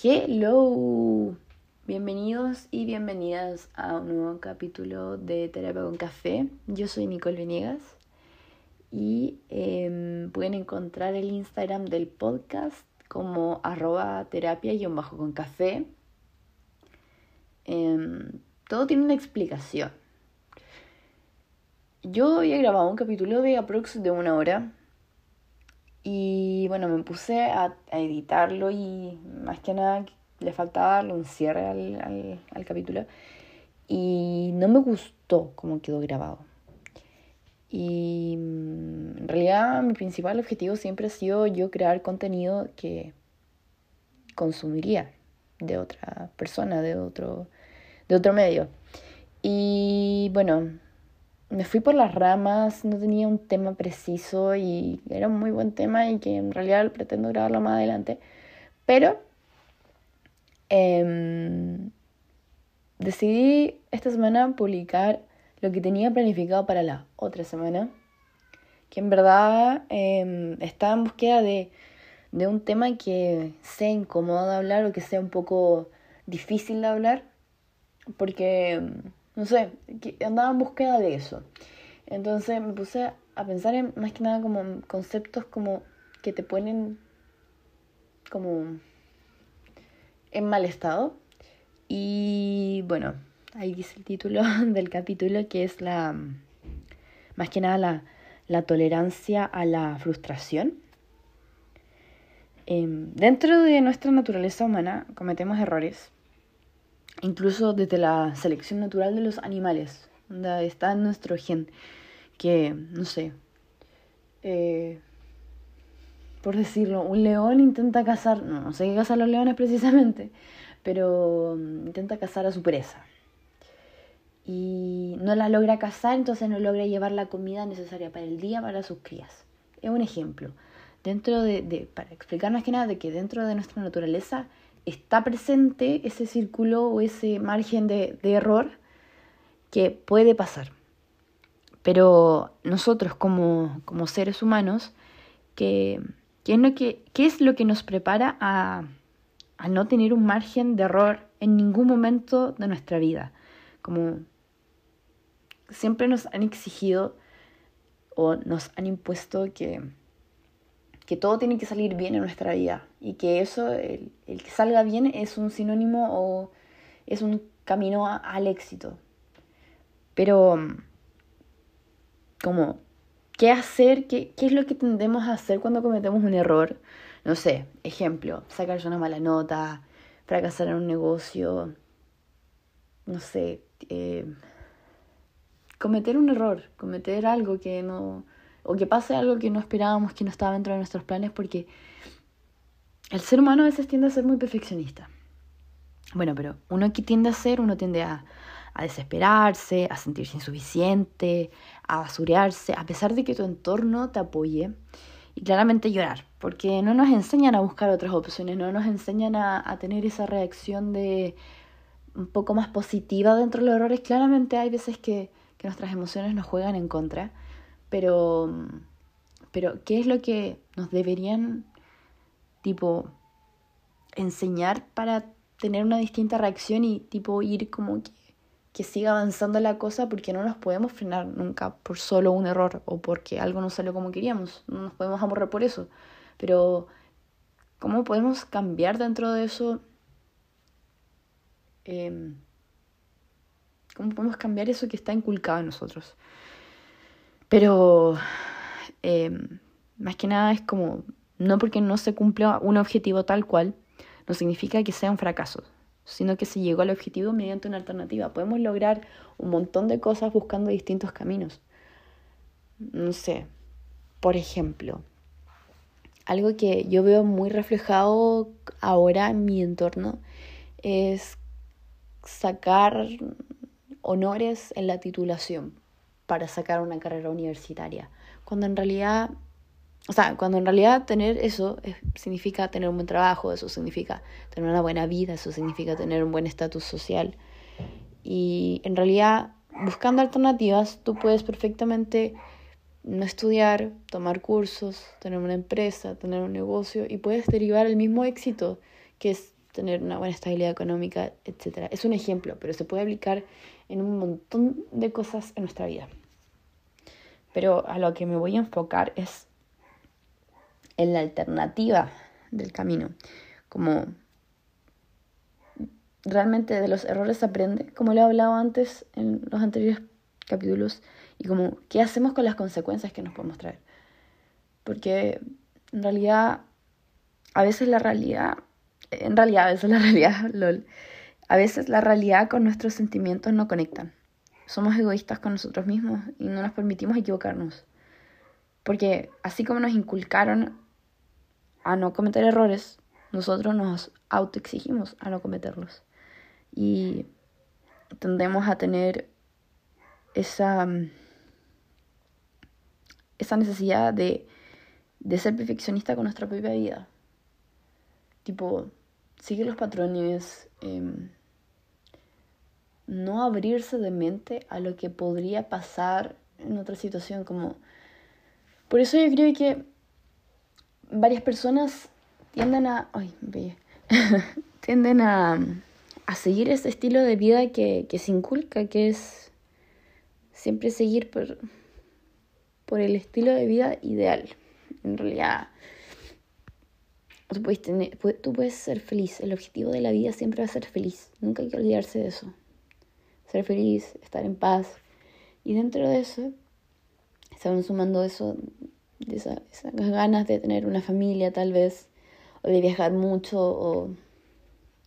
Hello, bienvenidos y bienvenidas a un nuevo capítulo de Terapia con Café. Yo soy Nicole Venegas y em, pueden encontrar el Instagram del podcast como arroba terapia y bajo con café. Em, todo tiene una explicación. Yo había grabado un capítulo de aprox de una hora y bueno, me puse a, editarlo y más que nada le faltaba darle un cierre al, al, capítulo. Y no me gustó cómo quedó grabado. Y mm, en realidad mi principal objetivo siempre ha sido yo crear contenido que consumiría de otra persona, de otro, de otro medio. Y bueno, me fui por las ramas, no tenía un tema preciso y era un muy buen tema y que en realidad pretendo grabarlo más adelante. Pero em, decidí esta semana publicar lo que tenía planificado para la otra semana, que en verdad eh, estaba en búsqueda de, de un tema que sea incómodo de hablar o que sea un poco difícil de hablar, porque no sé, andaba en búsqueda de eso. Entonces me puse a pensar en más que nada como conceptos como que te ponen como en mal estado. Y bueno, ahí dice el título del capítulo que es la, más que nada la, la tolerancia a la frustración. Em, dentro de nuestra naturaleza humana cometemos errores incluso desde la selección natural de los animales. Está nuestro gen que, no sé, eh, por decirlo, un león intenta cazar, no, no sé qué cazar los leones precisamente, pero mm, intenta cazar a su presa. Y no la logra cazar, entonces no logra llevar la comida necesaria para el día para sus crías. Es un ejemplo. Dentro de, de para explicar más que nada de que dentro de nuestra naturaleza está presente ese círculo o ese margen de, error que puede pasar. Pero nosotros como, seres humanos, ¿qué, es lo que, es lo que nos prepara a, a no tener un margen de error en ningún momento de nuestra vida? Como siempre nos han exigido o nos han impuesto que que todo tiene que salir bien en nuestra vida y que eso, el, que salga bien es un sinónimo o es un camino al éxito. Pero, como, ¿qué hacer? ¿Qué, ¿Qué es lo que tendemos a hacer cuando cometemos un error? No sé, ejemplo, sacarse una mala nota, fracasar en un negocio, no sé, eh, cometer un error, cometer algo que no, o que pase algo que no esperábamos, que no estaba dentro de nuestros planes, porque el ser humano a veces tiende a ser muy perfeccionista. Bueno, pero uno que tiende a ser, uno tiende a, a desesperarse, a sentirse insuficiente, a basurearse, a pesar de que tu entorno te apoye y claramente llorar, porque no nos enseñan a buscar otras opciones, no nos enseñan a, a tener esa reacción de un poco más positiva dentro de los errores. Claramente hay veces que, que nuestras emociones nos juegan en contra pero, pero, ¿qué es lo que nos deberían, tipo, enseñar para tener una distinta reacción y, tipo, ir como que, que siga avanzando la cosa? Porque no nos podemos frenar nunca por solo un error o porque algo no salió como queríamos. No nos podemos aburrir por eso. Pero, ¿cómo podemos cambiar dentro de eso? Em, ¿Cómo podemos cambiar eso que está inculcado en nosotros? Pero em, más que nada es como, no porque no se cumpla un objetivo tal cual, no significa que sea un fracaso, sino que se llegó al objetivo mediante una alternativa. Podemos lograr un montón de cosas buscando distintos caminos. No sé, por ejemplo, algo que yo veo muy reflejado ahora en mi entorno es sacar honores en la titulación para sacar una carrera universitaria. Cuando en realidad, o sea, cuando en realidad tener eso significa tener un buen trabajo, eso significa tener una buena vida, eso significa tener un buen estatus social. Y en realidad, buscando alternativas, tú puedes perfectamente no estudiar, tomar cursos, tener una empresa, tener un negocio y puedes derivar el mismo éxito que es tener una buena estabilidad económica, etc. Es un ejemplo, pero se puede aplicar en un montón de cosas en nuestra vida. Pero a lo que me voy a enfocar es en la alternativa del camino, como realmente de los errores aprende, como lo he hablado antes en los anteriores capítulos, y como qué hacemos con las consecuencias que nos podemos traer. Porque en realidad, a veces la realidad, en realidad, a veces la realidad, lol, a veces la realidad con nuestros sentimientos no conectan. Somos egoístas con nosotros mismos y no nos permitimos equivocarnos. Porque así como nos inculcaron a no cometer errores, nosotros nos autoexigimos a no cometerlos. Y tendemos a tener esa, esa necesidad de, de ser perfeccionista con nuestra propia vida. Tipo, sigue los patrones, em, no abrirse de mente a lo que podría pasar en otra situación. Como... Por eso yo creo que varias personas tienden a. Ay, tienden a, a, seguir ese estilo de vida que, que, se inculca, que es siempre seguir por, por el estilo de vida ideal. En realidad, tú puedes, tener, tú puedes ser feliz. El objetivo de la vida siempre va a ser feliz. Nunca hay que olvidarse de eso. Ser feliz, estar en paz. Y dentro de eso, van sumando eso de esas ganas de tener una familia tal vez, o de viajar mucho, o,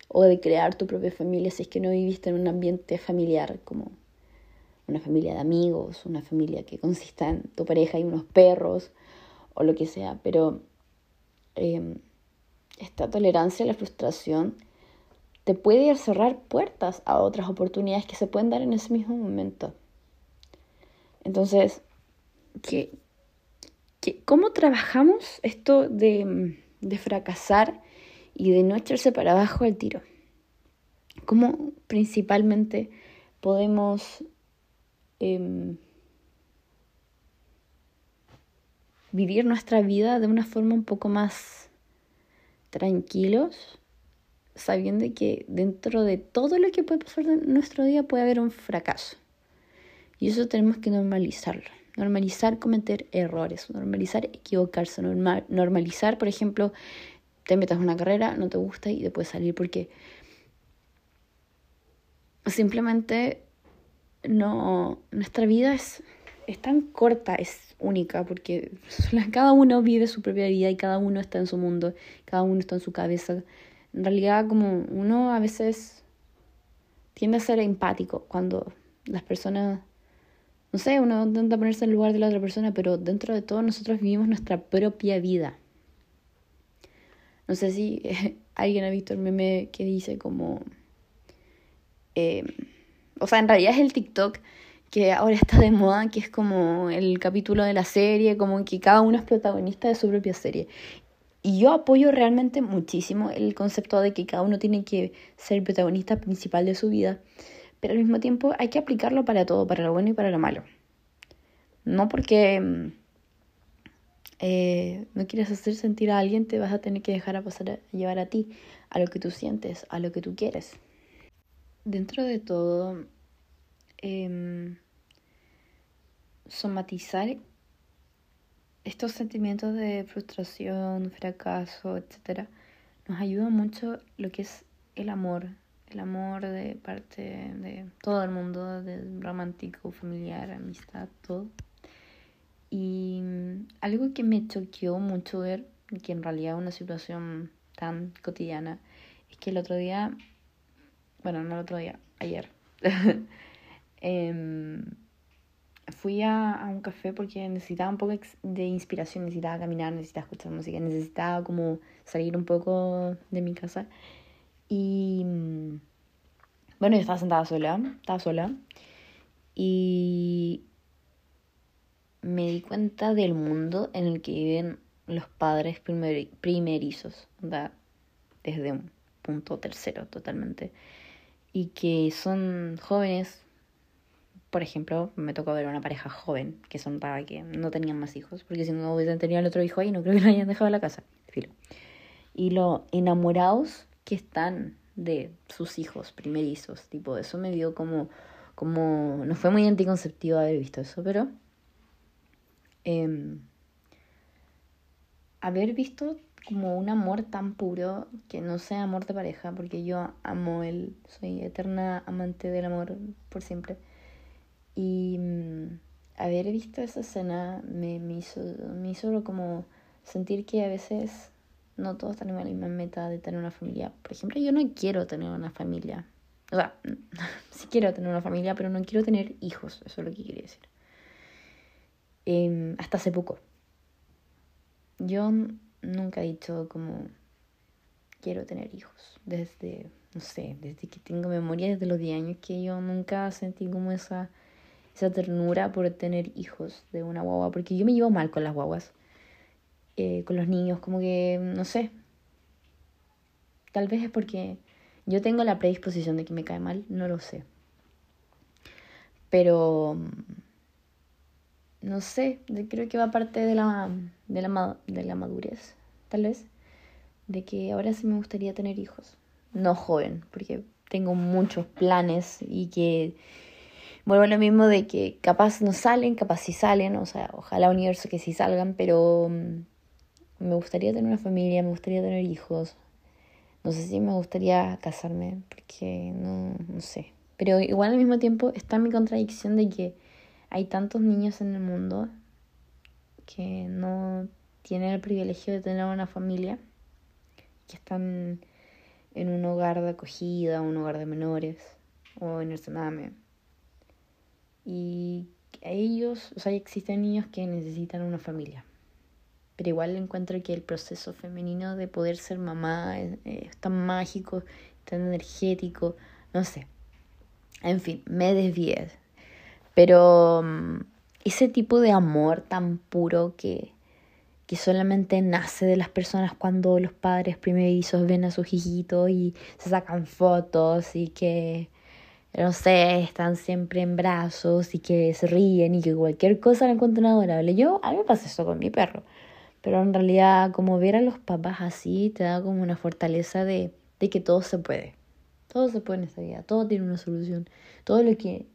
o de crear tu propia familia si es que no viviste en un ambiente familiar como una familia de amigos, una familia que consista en tu pareja y unos perros, o lo que sea, pero em, esta tolerancia a la frustración te puede cerrar puertas a otras oportunidades que se pueden dar en ese mismo momento. Entonces, que ¿Cómo trabajamos esto de, fracasar y de no echarse para abajo al tiro? ¿Cómo principalmente podemos em, vivir nuestra vida de una forma un poco más tranquilos, sabiendo que dentro de todo lo que puede pasar en nuestro día puede haber un fracaso? Y eso tenemos que normalizarlo normalizar cometer errores, normalizar equivocarse, normalizar, por ejemplo, te metas una carrera, no te gusta y después salir porque simplemente no nuestra vida es, es tan corta, es única porque cada uno vive su propia vida y cada uno está en su mundo, cada uno está en su cabeza. En realidad como uno a veces tiende a ser empático cuando las personas no sé, uno intenta ponerse en el lugar de la otra persona, pero dentro de todo nosotros vivimos nuestra propia vida. No sé si alguien ha visto el meme que dice como... Em, o sea, en realidad es el TikTok que ahora está de moda, que es como el capítulo de la serie, como que cada uno es protagonista de su propia serie. Y yo apoyo realmente muchísimo el concepto de que cada uno tiene que ser el protagonista principal de su vida pero al mismo tiempo hay que aplicarlo para todo, para lo bueno y para lo malo. No porque mm, eh, no quieras hacer sentir a alguien, te vas a tener que dejar pasar a llevar a ti, a lo que tú sientes, a lo que tú quieres. Dentro de todo, em, somatizar estos sentimientos de frustración, fracaso, etc., nos ayuda mucho lo que es el amor, el amor de parte de todo el mundo, de romántico, familiar, amistad, todo. Y mm, algo que me choqueó mucho ver, que en realidad es una situación tan cotidiana, es que el otro día, bueno, no el otro día, ayer, em, fui a, a, un café porque necesitaba un poco de inspiración, necesitaba caminar, necesitaba escuchar música, necesitaba como salir un poco de mi casa. Y mm, bueno, yo estaba sentada sola, estaba sola. Y me di cuenta del mundo en el que viven los padres primerizos, desde un punto tercero totalmente. Y que son jóvenes, por ejemplo, me tocó ver una pareja joven, que son para que no tenían más hijos, porque si no hubiesen tenido el otro hijo ahí, no creo que lo hayan dejado en la casa. Filo. Y lo enamorados que están de sus hijos primerizos. Tipo, eso me dio como, como, no fue muy anticonceptivo haber visto eso, pero eh, haber visto como un amor tan puro que no sea amor de pareja, porque yo amo él, soy eterna amante del amor por siempre. Y mm, haber visto esa escena me, me, hizo, me hizo como sentir que a veces no todos tenemos la misma meta de tener una familia. Por ejemplo, yo no quiero tener una familia. O sea, sí quiero tener una familia, pero no quiero tener hijos. Eso es lo que quería decir. Em, hasta hace poco. Yo nunca he dicho como quiero tener hijos. Desde, no sé, desde que tengo memoria, desde los 10 años, que yo nunca sentí como esa, esa ternura por tener hijos de una guagua. Porque yo me llevo mal con las guaguas. Eh, con los niños, como que, no sé. Tal vez es porque yo tengo la predisposición de que me cae mal, no lo sé. Pero no sé, creo que va parte de la, de la, de la madurez, tal vez, de que ahora sí me gustaría tener hijos. No joven, porque tengo muchos planes y que vuelvo a lo mismo de que capaz no salen, capaz sí salen, o sea, ojalá universo que sí salgan, pero mm, me gustaría tener una familia, me gustaría tener hijos. No sé si me gustaría casarme, porque no, no sé. Pero igual al mismo tiempo está mi contradicción de que hay tantos niños en el mundo que no tienen el privilegio de tener una familia, que están en un hogar de acogida, un hogar de menores o en el Sename. Y ellos, o sea, existen niños que necesitan una familia. Pero igual encuentro que el proceso femenino de poder ser mamá es, tan mágico, tan energético, no sé. En fin, me desvié pero mm, ese tipo de amor tan puro que, que solamente nace de las personas cuando los padres primerizos ven a sus hijitos y se sacan fotos y que, no sé, están siempre en brazos y que se ríen y que cualquier cosa la encuentran adorable. Yo, a mí me pasa eso con mi perro. Pero en realidad, como ver a los papás así, te da como una fortaleza de, de que todo se puede. Todo se puede en esta vida, todo tiene una solución. Todo lo que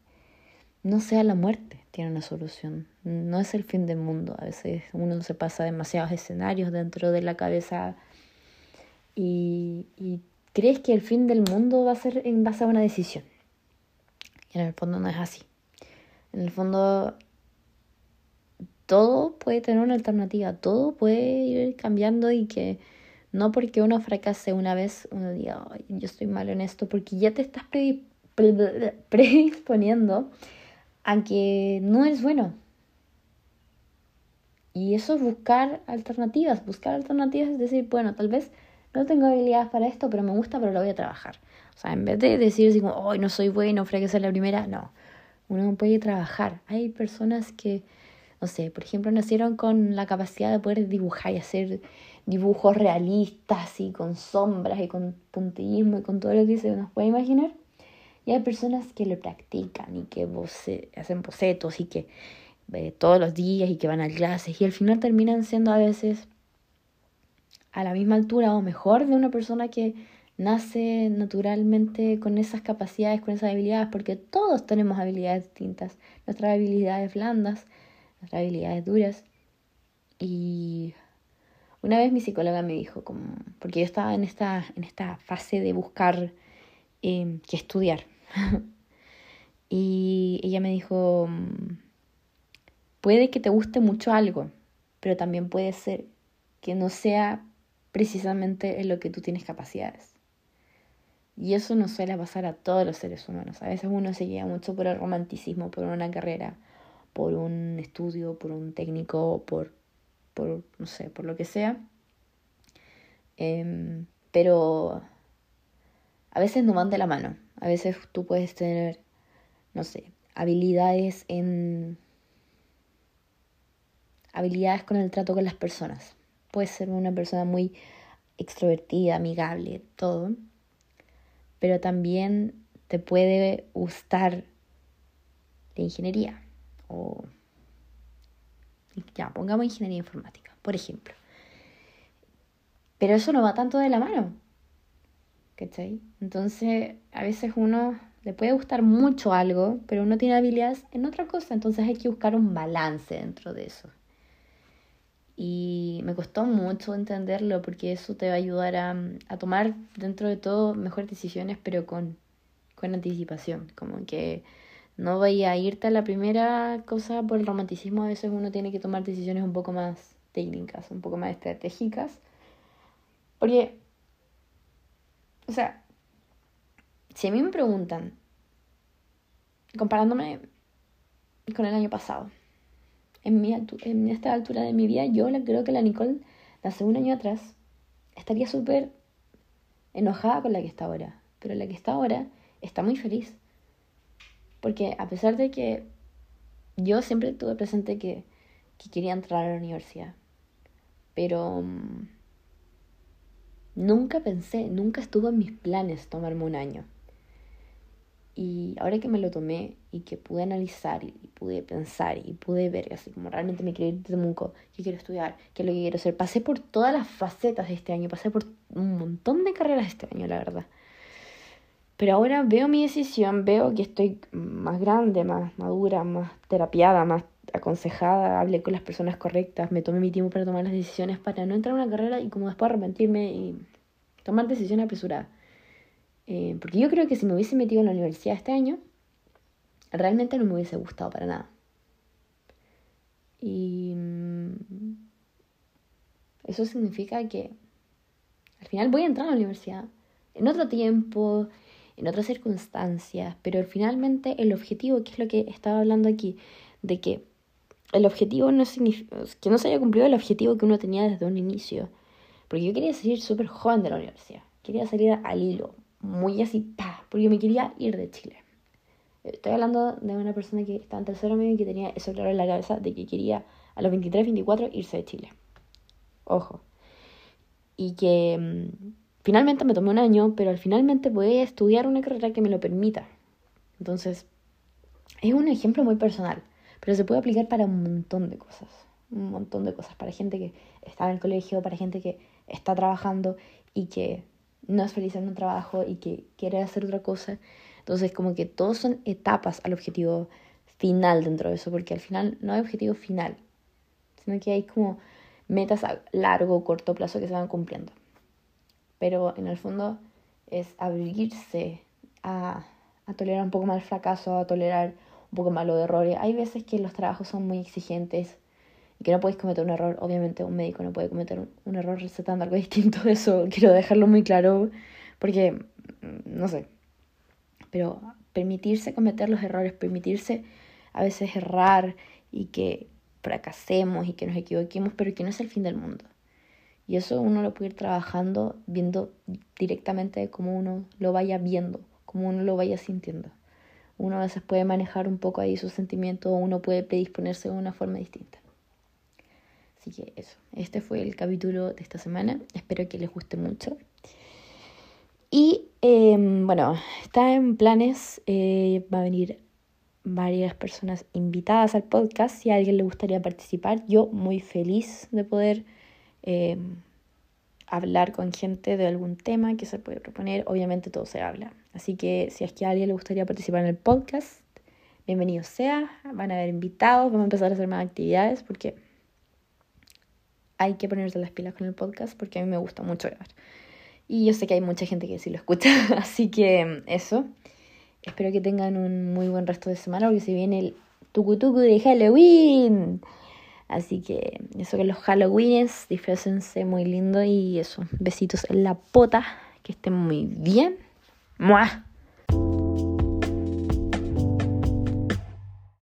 no sea la muerte, tiene una solución. No es el fin del mundo. A veces uno se pasa demasiados escenarios dentro de la cabeza y, crees que el fin del mundo va a ser en base a una decisión. Y en el fondo no es así. En el fondo todo puede tener una alternativa, todo puede ir cambiando y que no porque uno fracase una vez, uno diga, yo estoy malo en esto, porque ya te estás predisponiendo aunque no es bueno. Y eso es buscar alternativas. Buscar alternativas es decir, bueno, tal vez no tengo habilidades para esto, pero me gusta, pero lo voy a trabajar. O sea, en vez de decir así como, hoy no soy bueno, ser la primera, no. Uno puede trabajar. Hay personas que, no sé, por ejemplo, nacieron con la capacidad de poder dibujar y hacer dibujos realistas y con sombras y con puntillismo y con todo lo que se nos puede imaginar. Y hay personas que lo practican y que hacen bocetos y que eh, todos los días y que van a clases y al final terminan siendo a veces a la misma altura o mejor de una persona que nace naturalmente con esas capacidades, con esas habilidades, porque todos tenemos habilidades distintas, nuestras habilidades blandas, nuestras habilidades duras. Y una vez mi psicóloga me dijo, como, porque yo estaba en esta, en esta fase de buscar eh, qué estudiar, y ella me dijo, puede que te guste mucho algo, pero también puede ser que no sea precisamente en lo que tú tienes capacidades. Y eso no suele pasar a todos los seres humanos. A veces uno se guía mucho por el romanticismo, por una carrera, por un estudio, por un técnico, por, por no sé, por lo que sea. Em, pero a veces no van de la mano. A veces tú puedes tener, no sé, habilidades en... habilidades con el trato con las personas. Puedes ser una persona muy extrovertida, amigable, todo. Pero también te puede gustar la ingeniería o ya, pongamos ingeniería informática, por ejemplo. Pero eso no va tanto de la mano. ¿Cachai? Entonces, a veces uno le puede gustar mucho algo, pero uno tiene habilidades en otra cosa, entonces hay que buscar un balance dentro de eso. Y me costó mucho entenderlo porque eso te va a ayudar a, a tomar dentro de todo mejores decisiones, pero con, con anticipación. Como que no vaya a irte a la primera cosa por el romanticismo. A veces uno tiene que tomar decisiones un poco más técnicas, un poco más estratégicas. Porque, o sea, si a mí me preguntan, comparándome con el año pasado, en, esta altura de mi vida, yo creo que la Nicole de hace un año atrás estaría súper enojada con la que está ahora. Pero la que está ahora está muy feliz. Porque a pesar de que yo siempre tuve presente que, que quería entrar a la universidad, pero um, nunca pensé, nunca estuvo en mis planes tomarme un año. Y ahora que me lo tomé y que pude analizar y, pude pensar y pude ver así como realmente me quiero ir de Temuco, qué quiero estudiar, qué es lo que quiero hacer, pasé por todas las facetas de este año, pasé por un montón de carreras este año, la verdad. Pero ahora veo mi decisión, veo que estoy más grande, más madura, más terapiada, más aconsejada, hablé con las personas correctas, me tomé mi tiempo para tomar las decisiones para no entrar a una carrera y como después arrepentirme y tomar decisiones apresuradas. Eh, porque yo creo que si me hubiese metido en la universidad este año, realmente no me hubiese gustado para nada. Y mm, eso significa que al final voy a entrar a la universidad en otro tiempo, en otras circunstancias, pero finalmente el objetivo, que es lo que estaba hablando aquí, de que el objetivo no significa, que no se haya cumplido el objetivo que uno tenía desde un inicio. Porque yo quería salir súper joven de la universidad, quería salir al hilo, muy así, pa, porque me quería ir de Chile. Estoy hablando de una persona que estaba en tercero medio y que tenía eso claro en la cabeza de que quería a los 23, 24 irse de Chile. Ojo. Y que mm, finalmente me tomé un año, pero al finalmente voy a estudiar una carrera que me lo permita. Entonces, es un ejemplo muy personal, pero se puede aplicar para un montón de cosas. Un montón de cosas. Para gente que está en el colegio, para gente que está trabajando y que no es feliz en un trabajo y que quiere hacer otra cosa. Entonces, como que todos son etapas al objetivo final dentro de eso, porque al final no hay objetivo final, sino que hay como metas a largo o corto plazo que se van cumpliendo. Pero en el fondo es abrirse a, a tolerar un poco más el fracaso, a tolerar un poco más los errores. Hay veces que los trabajos son muy exigentes y que no podéis cometer un error. Obviamente un médico no puede cometer un, error recetando algo distinto, eso quiero dejarlo muy claro, porque, mm, no sé, pero permitirse cometer los errores, permitirse a veces errar y que fracasemos y que nos equivoquemos, pero que no es el fin del mundo. Y eso uno lo puede ir trabajando viendo directamente cómo uno lo vaya viendo, cómo uno lo vaya sintiendo. Uno a veces puede manejar un poco ahí sus sentimientos uno puede predisponerse de una forma distinta. Así que eso, este fue el capítulo de esta semana. Espero que les guste mucho. Y em, bueno, está en planes, eh, va a venir varias personas invitadas al podcast. Si a alguien le gustaría participar, yo muy feliz de poder em, hablar con gente de algún tema que se puede proponer. Obviamente todo se habla. Así que si es que a alguien le gustaría participar en el podcast, bienvenido sea. Van a haber invitados, vamos a empezar a hacer más actividades porque hay que ponerse las pilas con el podcast porque a mí me gusta mucho grabar. Y yo sé que hay mucha gente que sí lo escucha, así que eso. Espero que tengan un muy buen resto de semana porque se viene el tucutucu de Halloween. Así que eso que los Halloweens, disfrácense muy lindo y eso. Besitos en la pota, que estén muy bien. ¡Mua!